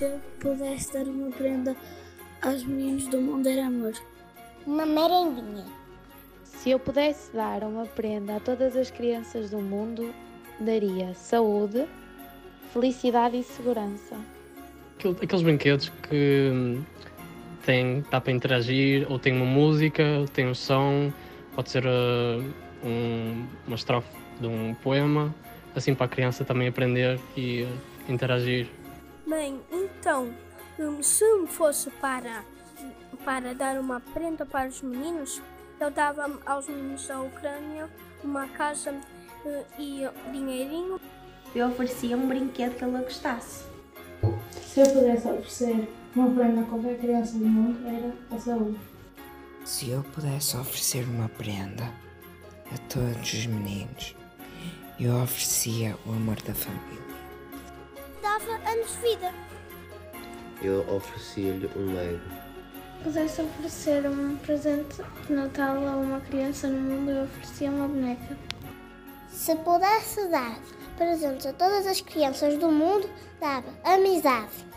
Se eu pudesse dar uma prenda aos meninos do mundo, era amor. Uma merendinha. Se eu pudesse dar uma prenda a todas as crianças do mundo, daria saúde, felicidade e segurança. Aqueles brinquedos que hum, têm, dá para interagir, ou tem uma música, tem um som, pode ser uh, um, uma estrofe de um poema, assim para a criança também aprender e uh, interagir. Bem, então, hum, se fosse para, para dar uma prenda para os meninos, eu dava aos meninos da Ucrânia uma casa uh, e dinheirinho. Eu oferecia um brinquedo que ela gostasse. Se eu pudesse oferecer uma prenda a qualquer criança do mundo, era a saúde. Se eu pudesse oferecer uma prenda a todos os meninos, eu oferecia o amor da família. Dava anos de vida. Eu oferecia-lhe um Lego. Se pudesse oferecer um presente de Natal a uma criança no mundo, eu oferecia uma boneca. Se pudesse dar presentes a todas as crianças do mundo, dava amizade.